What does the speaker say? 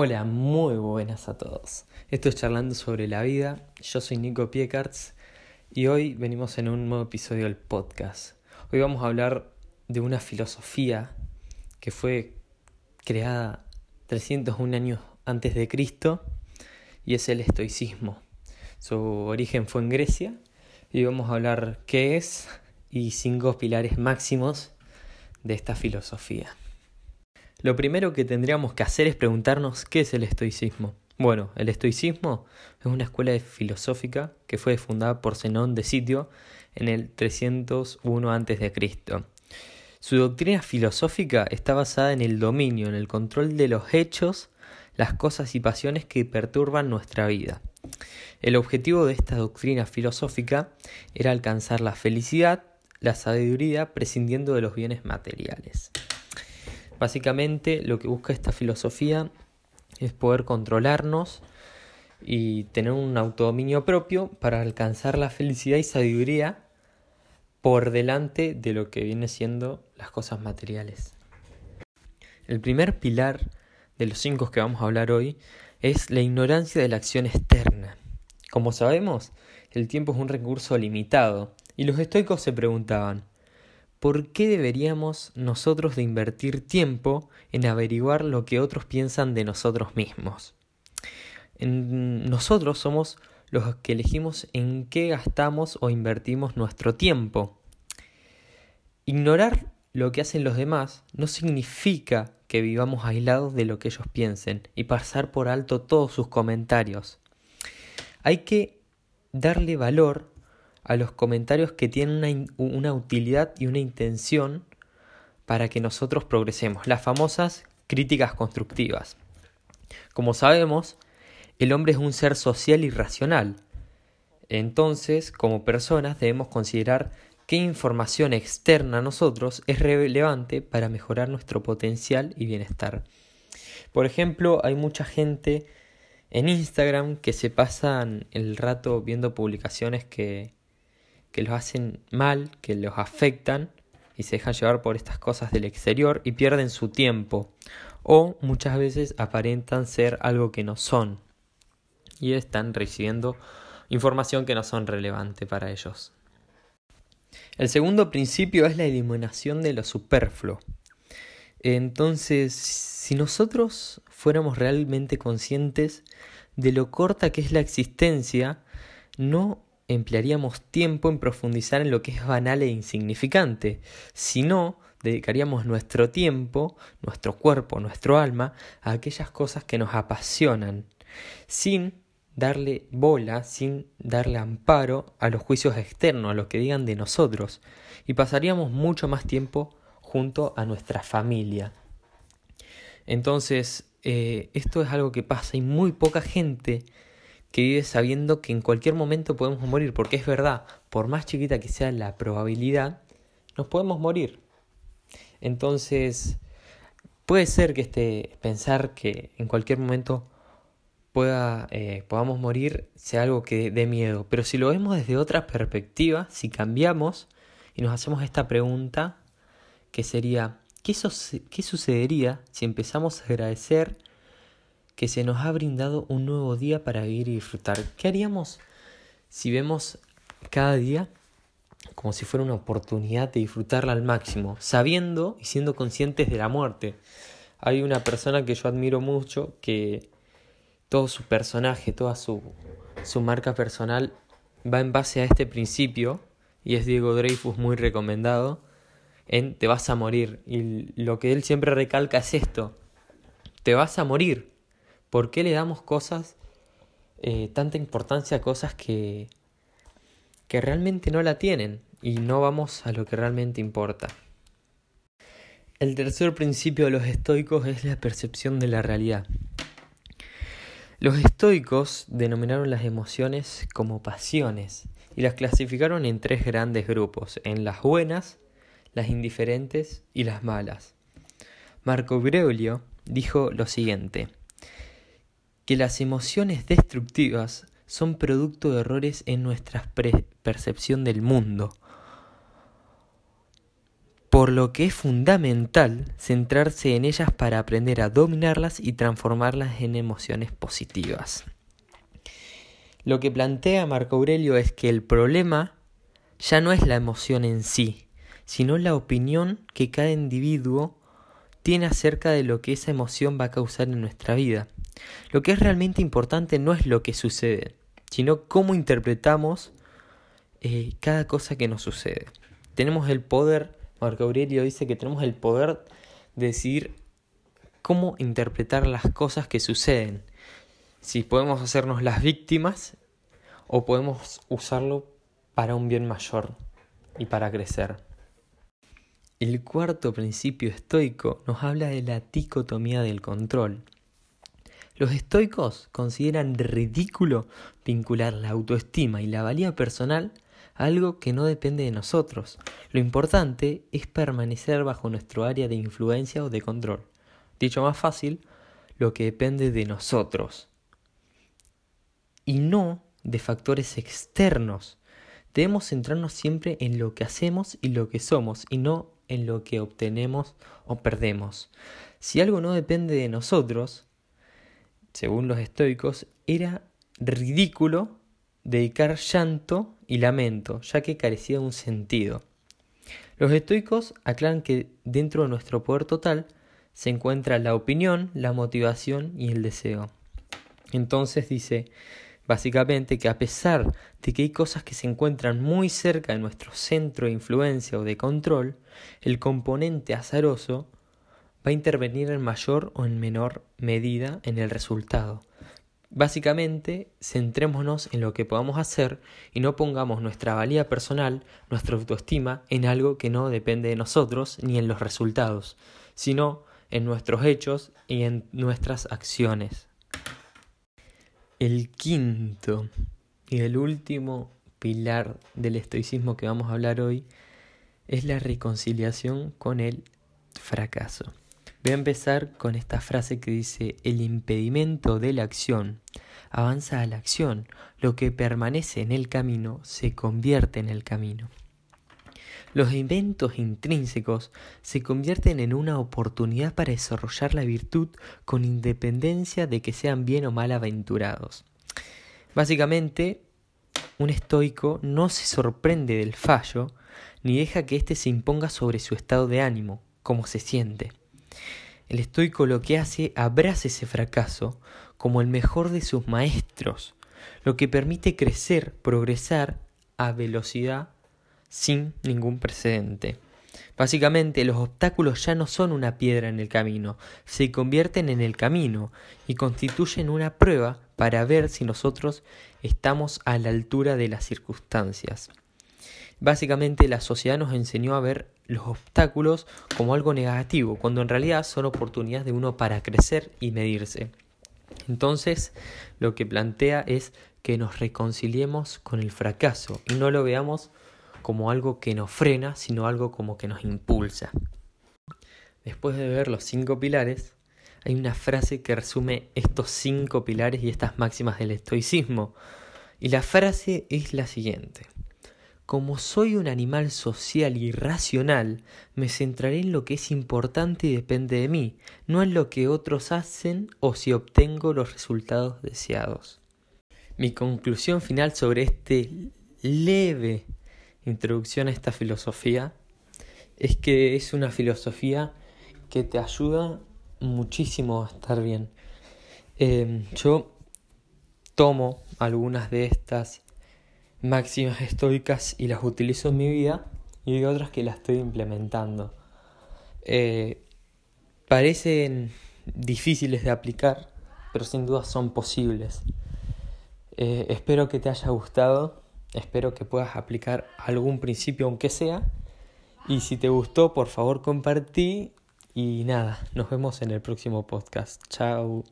Hola, muy buenas a todos. Esto es Charlando sobre la vida. Yo soy Nico Piekarts y hoy venimos en un nuevo episodio del podcast. Hoy vamos a hablar de una filosofía que fue creada 301 años antes de Cristo y es el estoicismo. Su origen fue en Grecia y vamos a hablar qué es y cinco pilares máximos de esta filosofía. Lo primero que tendríamos que hacer es preguntarnos qué es el estoicismo. Bueno, el estoicismo es una escuela filosófica que fue fundada por Zenón de Sitio en el 301 a.C. Su doctrina filosófica está basada en el dominio, en el control de los hechos, las cosas y pasiones que perturban nuestra vida. El objetivo de esta doctrina filosófica era alcanzar la felicidad, la sabiduría, prescindiendo de los bienes materiales. Básicamente lo que busca esta filosofía es poder controlarnos y tener un autodominio propio para alcanzar la felicidad y sabiduría por delante de lo que viene siendo las cosas materiales. El primer pilar de los cinco que vamos a hablar hoy es la ignorancia de la acción externa. Como sabemos, el tiempo es un recurso limitado y los estoicos se preguntaban, ¿por qué deberíamos nosotros de invertir tiempo en averiguar lo que otros piensan de nosotros mismos? nosotros somos los que elegimos en qué gastamos o invertimos nuestro tiempo. Ignorar lo que hacen los demás no significa que vivamos aislados de lo que ellos piensen y pasar por alto todos sus comentarios. Hay que darle valor a los comentarios que tienen una, utilidad y una intención para que nosotros progresemos, las famosas críticas constructivas. Como sabemos, el hombre es un ser social y racional. Entonces, como personas, debemos considerar qué información externa a nosotros es relevante para mejorar nuestro potencial y bienestar. Por ejemplo, hay mucha gente en Instagram que se pasan el rato viendo publicaciones que, que los hacen mal, que los afectan y se dejan llevar por estas cosas del exterior y pierden su tiempo o muchas veces aparentan ser algo que no son y están recibiendo información que no son relevante para ellos. El segundo principio es la eliminación de lo superfluo. Entonces, si nosotros fuéramos realmente conscientes de lo corta que es la existencia, no emplearíamos tiempo en profundizar en lo que es banal e insignificante, sino dedicaríamos nuestro tiempo, nuestro cuerpo, nuestro alma a aquellas cosas que nos apasionan, sin darle bola, sin darle amparo a los juicios externos, a lo que digan de nosotros, y pasaríamos mucho más tiempo junto a nuestra familia. Entonces, eh, esto es algo que pasa y muy poca gente que vive sabiendo que en cualquier momento podemos morir, porque es verdad, por más chiquita que sea la probabilidad, nos podemos morir. Entonces, puede ser que este pensar que en cualquier momento pueda, eh, podamos morir sea algo que dé miedo, pero si lo vemos desde otra perspectiva, si cambiamos y nos hacemos esta pregunta, que sería, ¿qué, qué sucedería si empezamos a agradecer que se nos ha brindado un nuevo día para vivir y disfrutar. ¿Qué haríamos si vemos cada día como si fuera una oportunidad de disfrutarla al máximo, sabiendo y siendo conscientes de la muerte? Hay una persona que yo admiro mucho que todo su personaje, toda su, su marca personal va en base a este principio y es Diego Dreyfus muy recomendado en te vas a morir y lo que él siempre recalca es esto, te vas a morir, ¿Por qué le damos cosas, eh, tanta importancia a cosas que, que realmente no la tienen y no vamos a lo que realmente importa? El tercer principio de los estoicos es la percepción de la realidad. Los estoicos denominaron las emociones como pasiones y las clasificaron en tres grandes grupos, en las buenas, las indiferentes y las malas. Marco Aurelio dijo lo siguiente, que las emociones destructivas son producto de errores en nuestra percepción del mundo. por lo que es fundamental centrarse en ellas para aprender a dominarlas y transformarlas en emociones positivas. Lo que plantea Marco Aurelio es que el problema ya no es la emoción en sí, sino la opinión que cada individuo tiene acerca de lo que esa emoción va a causar en nuestra vida. Lo que es realmente importante no es lo que sucede, sino cómo interpretamos eh, cada cosa que nos sucede. Tenemos el poder, Marco Aurelio dice que tenemos el poder de decir cómo interpretar las cosas que suceden. Si podemos hacernos las víctimas o podemos usarlo para un bien mayor y para crecer. El cuarto principio estoico nos habla de la dicotomía del control. Los estoicos consideran ridículo vincular la autoestima y la valía personal a algo que no depende de nosotros. Lo importante es permanecer bajo nuestro área de influencia o de control. Dicho más fácil, lo que depende de nosotros. Y no de factores externos. Debemos centrarnos siempre en lo que hacemos y lo que somos y no en lo que obtenemos o perdemos. Si algo no depende de nosotros, según los estoicos, era ridículo dedicar llanto y lamento, ya que carecía de un sentido. Los estoicos aclaran que dentro de nuestro poder total se encuentra la opinión, la motivación y el deseo. Entonces dice, Básicamente que a pesar de que hay cosas que se encuentran muy cerca de nuestro centro de influencia o de control, el componente azaroso va a intervenir en mayor o en menor medida en el resultado. Básicamente, centrémonos en lo que podamos hacer y no pongamos nuestra valía personal, nuestra autoestima, en algo que no depende de nosotros ni en los resultados, sino en nuestros hechos y en nuestras acciones. El quinto y el último pilar del estoicismo que vamos a hablar hoy es la reconciliación con el fracaso. Voy a empezar con esta frase que dice, el impedimento de la acción avanza a la acción, lo que permanece en el camino se convierte en el camino. Los eventos intrínsecos se convierten en una oportunidad para desarrollar la virtud con independencia de que sean bien o mal aventurados. Básicamente, un estoico no se sorprende del fallo ni deja que éste se imponga sobre su estado de ánimo, como se siente. El estoico lo que hace abraza ese fracaso como el mejor de sus maestros, lo que permite crecer, progresar a velocidad sin ningún precedente. Básicamente los obstáculos ya no son una piedra en el camino, se convierten en el camino y constituyen una prueba para ver si nosotros estamos a la altura de las circunstancias. Básicamente la sociedad nos enseñó a ver los obstáculos como algo negativo, cuando en realidad son oportunidades de uno para crecer y medirse. Entonces, lo que plantea es que nos reconciliemos con el fracaso y no lo veamos como algo que nos frena, sino algo como que nos impulsa. Después de ver los cinco pilares, hay una frase que resume estos cinco pilares y estas máximas del estoicismo. Y la frase es la siguiente. Como soy un animal social y racional, me centraré en lo que es importante y depende de mí, no en lo que otros hacen o si obtengo los resultados deseados. Mi conclusión final sobre este leve introducción a esta filosofía es que es una filosofía que te ayuda muchísimo a estar bien. Em, yo tomo algunas de estas máximas estoicas y las utilizo en mi vida y otras que las estoy implementando. Eh, parecen difíciles de aplicar, pero sin duda son posibles. Eh, espero que te haya gustado Espero que puedas aplicar algún principio aunque sea. Y si te gustó, por favor compartí. Y nada, nos vemos en el próximo podcast. Chao.